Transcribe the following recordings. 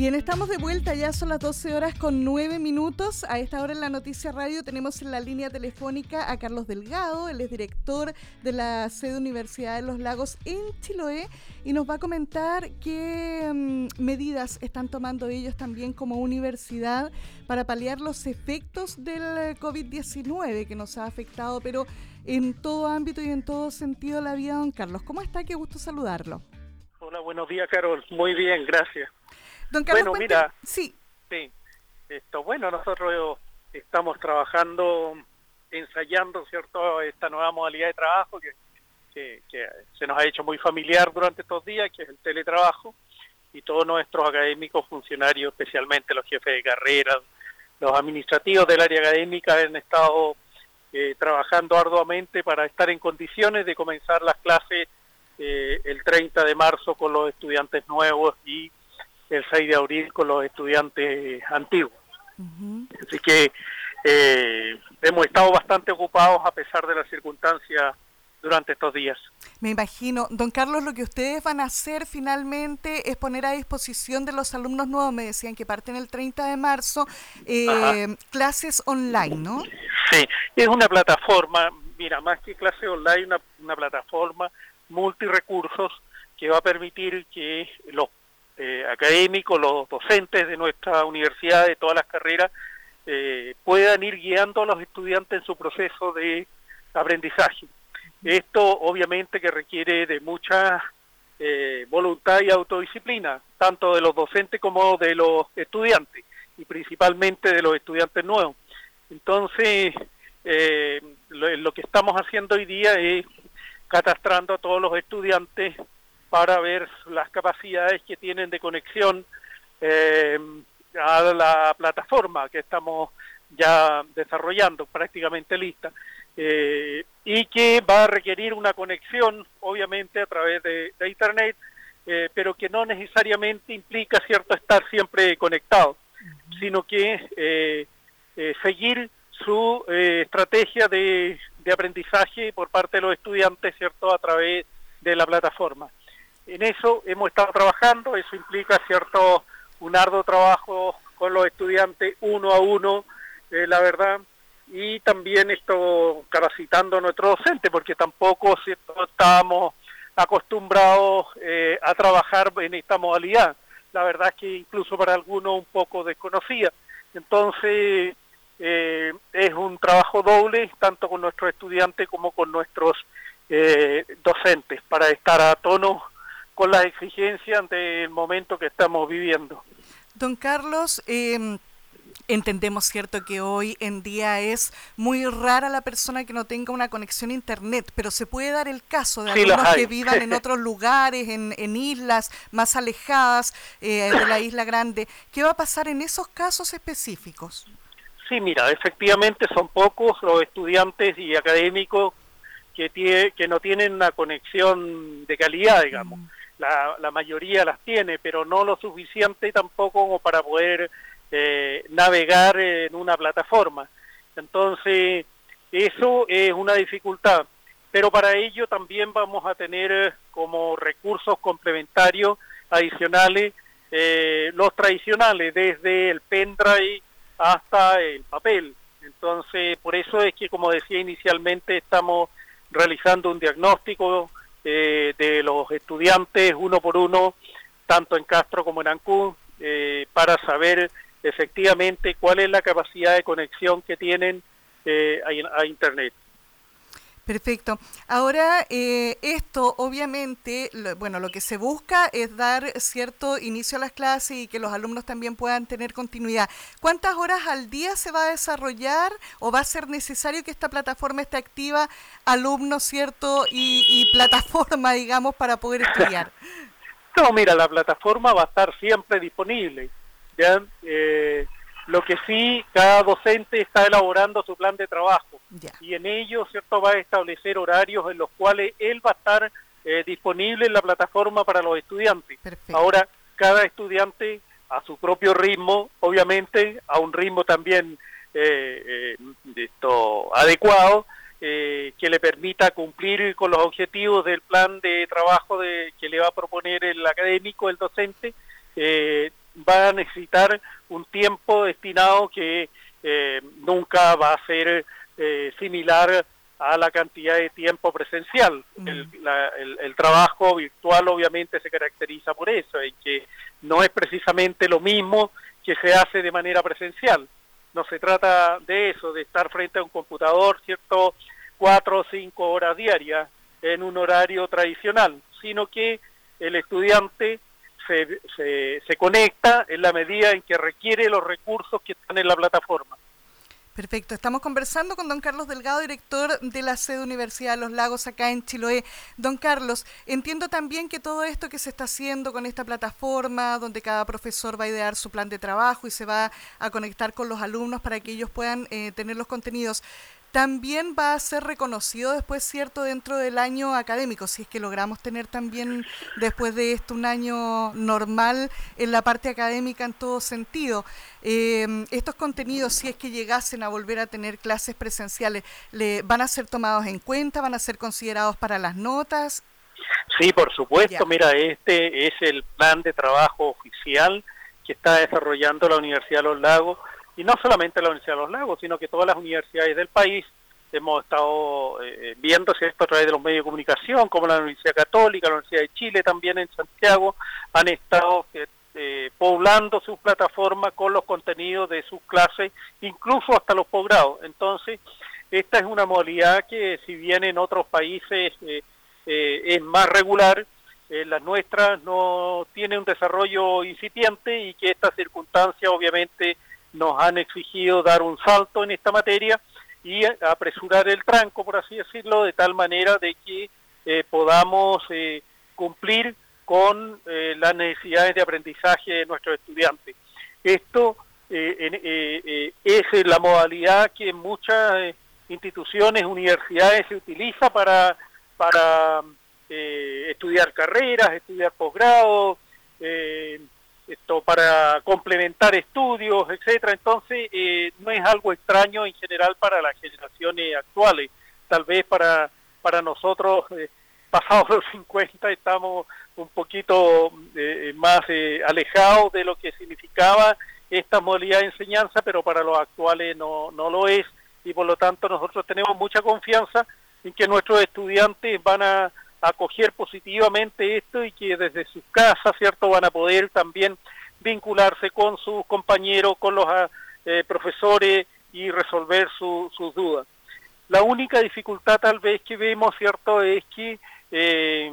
Bien, estamos de vuelta, ya son las 12 horas con 9 minutos. A esta hora en la Noticia Radio tenemos en la línea telefónica a Carlos Delgado, él es director de la sede Universidad de los Lagos en Chiloé y nos va a comentar qué mm, medidas están tomando ellos también como universidad para paliar los efectos del COVID-19 que nos ha afectado, pero en todo ámbito y en todo sentido la vida, don Carlos. ¿Cómo está? Qué gusto saludarlo. Hola, buenos días, Carol. Muy bien, gracias. Don Carlos, bueno, mira, sí. Sí, esto, bueno, nosotros estamos trabajando, ensayando, ¿cierto?, esta nueva modalidad de trabajo que, que, se nos ha hecho muy familiar durante estos días, que es el teletrabajo, y todos nuestros académicos, funcionarios, especialmente los jefes de carrera, los administrativos del área académica han estado eh, trabajando arduamente para estar en condiciones de comenzar las clases eh, el 30 de marzo con los estudiantes nuevos y el 6 de abril con los estudiantes antiguos. Así que eh, hemos estado bastante ocupados a pesar de las circunstancias durante estos días. Me imagino. Don Carlos, lo que ustedes van a hacer finalmente es poner a disposición de los alumnos nuevos, me decían que parten el 30 de marzo, eh, clases online, ¿no? Sí, es una plataforma, mira, más que clase online, una, una plataforma multirecursos que va a permitir que los eh, académicos, los docentes de nuestra universidad, de todas las carreras, eh, puedan ir guiando a los estudiantes en su proceso de aprendizaje. Esto obviamente que requiere de mucha eh, voluntad y autodisciplina, tanto de los docentes como de los estudiantes, y principalmente de los estudiantes nuevos. Entonces, lo que estamos haciendo hoy día es catastrando a todos los estudiantes para ver las capacidades que tienen de conexión eh, a la plataforma que estamos ya desarrollando, prácticamente lista, eh, y que va a requerir una conexión, obviamente, a través de, Internet, eh, pero que no necesariamente implica, cierto, estar siempre conectado, sino que seguir su estrategia de, de aprendizaje por parte de los estudiantes, cierto, a través de la plataforma. En eso hemos estado trabajando, eso implica cierto un arduo trabajo con los estudiantes uno a uno, eh, la verdad, y también esto capacitando a nuestros docentes, porque tampoco ¿cierto? estábamos acostumbrados eh, a trabajar en esta modalidad. La verdad es que incluso para algunos un poco desconocida. Entonces, eh, es un trabajo doble, tanto con nuestros estudiantes como con nuestros docentes, para estar a tono con las exigencias del momento que estamos viviendo. Don Carlos, em, Entendemos, ¿cierto?, que hoy en día es muy rara la persona que no tenga una conexión a Internet, pero se puede dar el caso de algunos que vivan en otros lugares, en, islas más alejadas eh, de la isla grande. ¿Qué va a pasar en esos casos específicos? Sí, mira, efectivamente son pocos los estudiantes y académicos que, que no tienen una conexión de calidad, digamos. Mm la, mayoría las tiene, pero no lo suficiente tampoco como para poder eh, navegar en una plataforma. Entonces, eso es una dificultad, pero para ello también vamos a tener eh, como recursos complementarios adicionales eh, los tradicionales, desde el pendrive hasta el papel. Entonces, por eso es que, como decía inicialmente, estamos realizando un diagnóstico eh, de los estudiantes uno por uno, tanto en Castro como en Ancún, eh, para saber efectivamente cuál es la capacidad de conexión que tienen eh, a, Internet. Perfecto. Ahora, eh, esto obviamente, bueno, lo que se busca es dar cierto inicio a las clases y que los alumnos también puedan tener continuidad. ¿Cuántas horas al día se va a desarrollar o va a ser necesario que esta plataforma esté activa, alumnos, cierto, y, plataforma, digamos, para poder estudiar? No, mira, la plataforma va a estar siempre disponible. ¿ya? Eh, lo que sí, cada docente está elaborando su plan de trabajo y en ello, ¿cierto?, va a establecer horarios en los cuales él va a estar eh, disponible en la plataforma para los estudiantes. Ahora, cada estudiante a su propio ritmo, obviamente, a un ritmo también eh, eh, esto, adecuado, que le permita cumplir con los objetivos del plan de trabajo de, que le va a proponer el académico, el docente, va a necesitar un tiempo destinado que eh, nunca va a ser eh, similar a la cantidad de tiempo presencial. Mm. El, trabajo virtual obviamente se caracteriza por eso, en que no es precisamente lo mismo que se hace de manera presencial. No se trata de eso, de estar frente a un computador, ¿cierto? Cuatro o cinco horas diarias en un horario tradicional, sino que el estudiante se, se, conecta en la medida en que requiere los recursos que están en la plataforma. Perfecto. Estamos conversando con don Carlos Delgado, director de la sede Universidad de los Lagos acá en Chiloé. Don Carlos, entiendo también que todo esto que se está haciendo con esta plataforma, donde cada profesor va a idear su plan de trabajo y se va a conectar con los alumnos para que ellos puedan eh, tener los contenidos, también va a ser reconocido después, ¿cierto?, dentro del año académico, si es que logramos tener también después de esto un año normal en la parte académica en todo sentido. Em, estos contenidos, si es que llegasen a volver a tener clases presenciales, ¿le, ¿van a ser tomados en cuenta? ¿Van a ser considerados para las notas? Sí, por supuesto. Mira, este es el plan de trabajo oficial que está desarrollando la Universidad de los Lagos y no solamente la Universidad de los Lagos, sino que todas las universidades del país hemos estado eh, viendo esto a través de los medios de comunicación, como la Universidad Católica, la Universidad de Chile también en Santiago, han estado eh, eh, poblando sus plataformas con los contenidos de sus clases, incluso hasta los posgrados. Entonces, esta es una modalidad que si bien en otros países es más regular, las nuestras no tiene un desarrollo incipiente y que esta circunstancia obviamente nos han exigido dar un salto en esta materia y apresurar el tranco, por así decirlo, de tal manera de que eh, podamos eh, cumplir con eh, las necesidades de aprendizaje de nuestros estudiantes. Esto es la modalidad que en muchas instituciones, universidades se utiliza para, para estudiar carreras, estudiar posgrado, esto para complementar estudios, etcétera. Entonces, eh, no es algo extraño en general para las generaciones actuales. Tal vez para, para nosotros, eh, pasados los 50, estamos un poquito eh, más alejados de lo que significaba esta modalidad de enseñanza, pero para los actuales no, no lo es. Y por lo tanto, nosotros tenemos mucha confianza en que nuestros estudiantes van a acoger positivamente esto y que desde sus casas, ¿cierto?, van a poder también vincularse con sus compañeros, con los ah, eh, profesores y resolver sus dudas. La única dificultad tal vez que vemos, ¿cierto?, es que eh,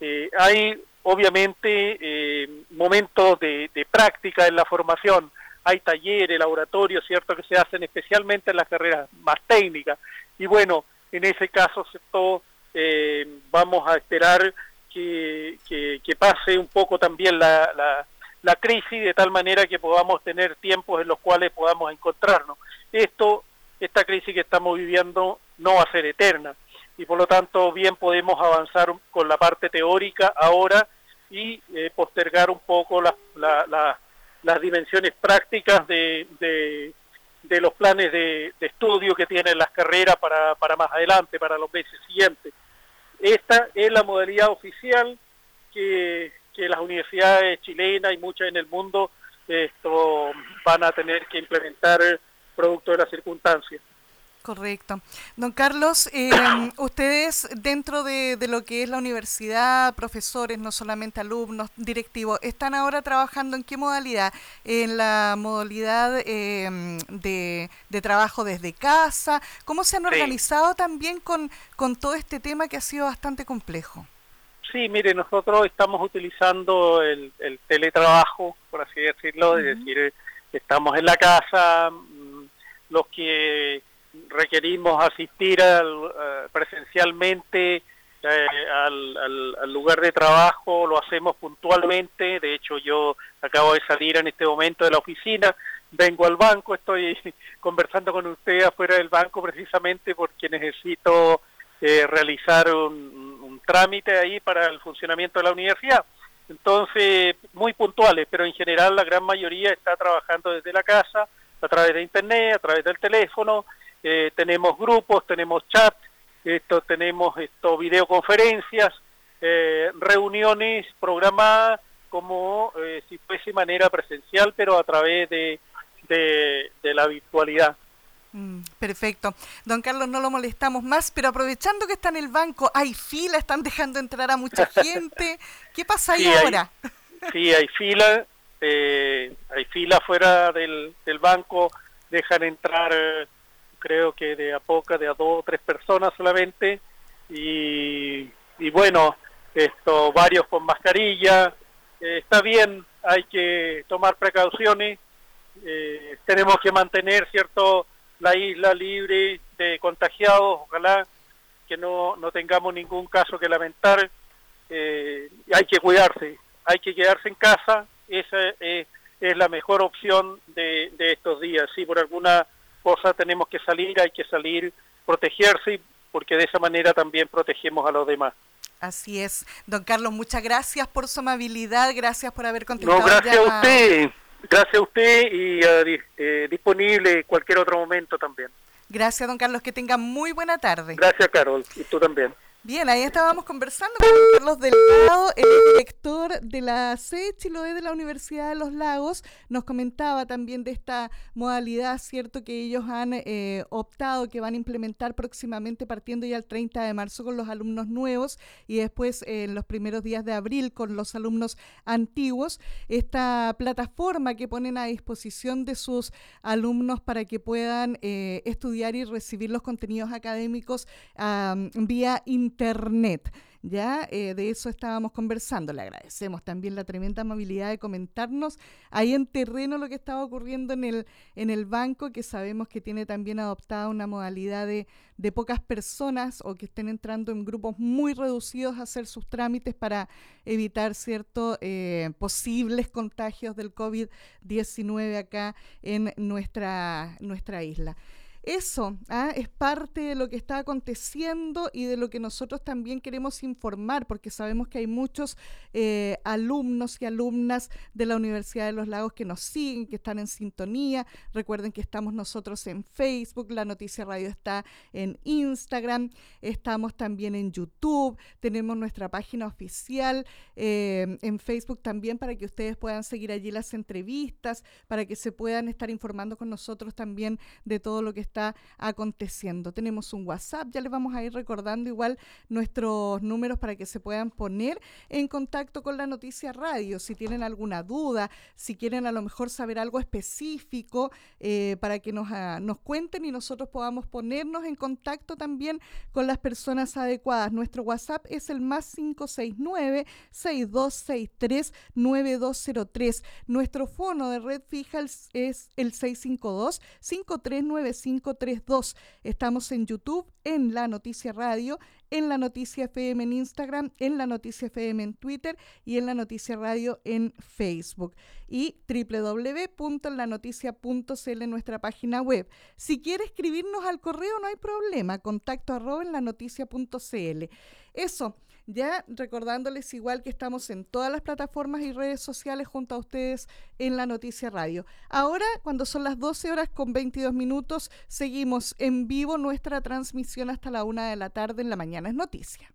eh, hay obviamente momentos de, de, práctica en la formación, hay talleres, laboratorios, ¿cierto?, que se hacen especialmente en las carreras más técnicas. Y bueno, en ese caso, ¿cierto?, eh, vamos a esperar que, que, pase un poco también la, la, crisis de tal manera que podamos tener tiempos en los cuales podamos encontrarnos. Esto, esta crisis que estamos viviendo no va a ser eterna y por lo tanto bien podemos avanzar con la parte teórica ahora y eh, postergar un poco las dimensiones prácticas de, de, los planes de, de, estudio que tienen las carreras para, para más adelante, para los meses siguientes. Esta es la modalidad oficial que, las universidades chilenas y muchas en el mundo esto, van a tener que implementar producto de las circunstancias. Correcto. Don Carlos, eh, ustedes dentro de, lo que es la universidad, profesores, no solamente alumnos, directivos, ¿están ahora trabajando en qué modalidad? ¿En la modalidad eh, de, trabajo desde casa? ¿Cómo se han organizado también con, con todo este tema que ha sido bastante complejo? Sí, mire, nosotros estamos utilizando el, teletrabajo, por así decirlo, es decir, estamos en la casa, mm, los que requerimos asistir al, eh, presencialmente eh, al, lugar de trabajo, lo hacemos puntualmente, de hecho yo acabo de salir en este momento de la oficina, vengo al banco, estoy conversando con usted afuera del banco precisamente porque necesito eh, realizar un trámite ahí para el funcionamiento de la universidad. Entonces, muy puntuales, pero en general la gran mayoría está trabajando desde la casa, a través de internet, a través del teléfono, eh, tenemos grupos, tenemos chat, esto, tenemos esto, videoconferencias, eh, reuniones programadas como eh, si fuese manera presencial, pero a través de, de, la virtualidad. Mm, perfecto. Don Carlos, no lo molestamos más, pero aprovechando que está en el banco, hay fila, están dejando entrar a mucha gente. ¿Qué pasa ahí ahora? sí, hay fila, eh, hay fila fuera del, del banco, dejan entrar creo que de a poca, de a dos o tres personas solamente, y, y bueno, esto varios con mascarilla, eh, está bien, hay que tomar precauciones, eh, tenemos que mantener, ¿cierto?, la isla libre de contagiados, ojalá que no, no tengamos ningún caso que lamentar, eh, hay que cuidarse, hay que quedarse en casa, esa es, es la mejor opción de, de estos días, si por alguna cosa tenemos que salir, hay que salir, protegerse, porque de esa manera también protegemos a los demás. Así es. Don Carlos, muchas gracias por su amabilidad, gracias por haber contestado. No, gracias a usted, gracias a usted y uh, eh, disponible cualquier otro momento también. Gracias, don Carlos, que tenga muy buena tarde. Gracias, Carol, y tú también. Bien, ahí estábamos conversando con Carlos Delgado, el director de la sede Chiloé de la Universidad de los Lagos. Nos comentaba también de esta modalidad, ¿cierto? Que ellos han eh, optado, que van a implementar próximamente, partiendo ya el 30 de marzo con los alumnos nuevos y después en los primeros días de abril con los alumnos antiguos. Esta plataforma que ponen a disposición de sus alumnos para que puedan eh, estudiar y recibir los contenidos académicos vía internet Internet. Ya eh, de eso estábamos conversando. Le agradecemos también la tremenda amabilidad de comentarnos ahí en terreno lo que estaba ocurriendo en el, en el banco, que sabemos que tiene también adoptada una modalidad de, de pocas personas o que estén entrando en grupos muy reducidos a hacer sus trámites para evitar ciertos eh, posibles contagios del COVID-19 acá en nuestra, nuestra isla. Eso ¿ah? es parte de lo que está aconteciendo y de lo que nosotros también queremos informar, porque sabemos que hay muchos eh, alumnos y alumnas de la Universidad de los Lagos que nos siguen, que están en sintonía. Recuerden que estamos nosotros en Facebook, la Noticia Radio está en Instagram, estamos también en YouTube, tenemos nuestra página oficial eh, en Facebook también para que ustedes puedan seguir allí las entrevistas, para que se puedan estar informando con nosotros también de todo lo que está está aconteciendo. Tenemos un WhatsApp, ya les vamos a ir recordando igual nuestros números para que se puedan poner en contacto con la noticia radio. Si tienen alguna duda, si quieren a lo mejor saber algo específico eh, para que nos, ah, nos cuenten y nosotros podamos ponernos en contacto también con las personas adecuadas. Nuestro WhatsApp es el más 569 6263 9203. Nuestro fono de red fija es el 652 5395 532. Estamos en YouTube, en La Noticia Radio, en La Noticia FM en Instagram, en La Noticia FM en Twitter y en La Noticia Radio en Facebook. Y www.lanoticia.cl en nuestra página web. Si quiere escribirnos al correo, no hay problema. Contacto arroba en lanoticia.cl. Eso ya recordándoles igual que estamos en todas las plataformas y redes sociales junto a ustedes en la Noticia Radio. Ahora, cuando son las 12 horas con 22 minutos, seguimos en vivo nuestra transmisión hasta la una de la tarde en la mañana es noticia.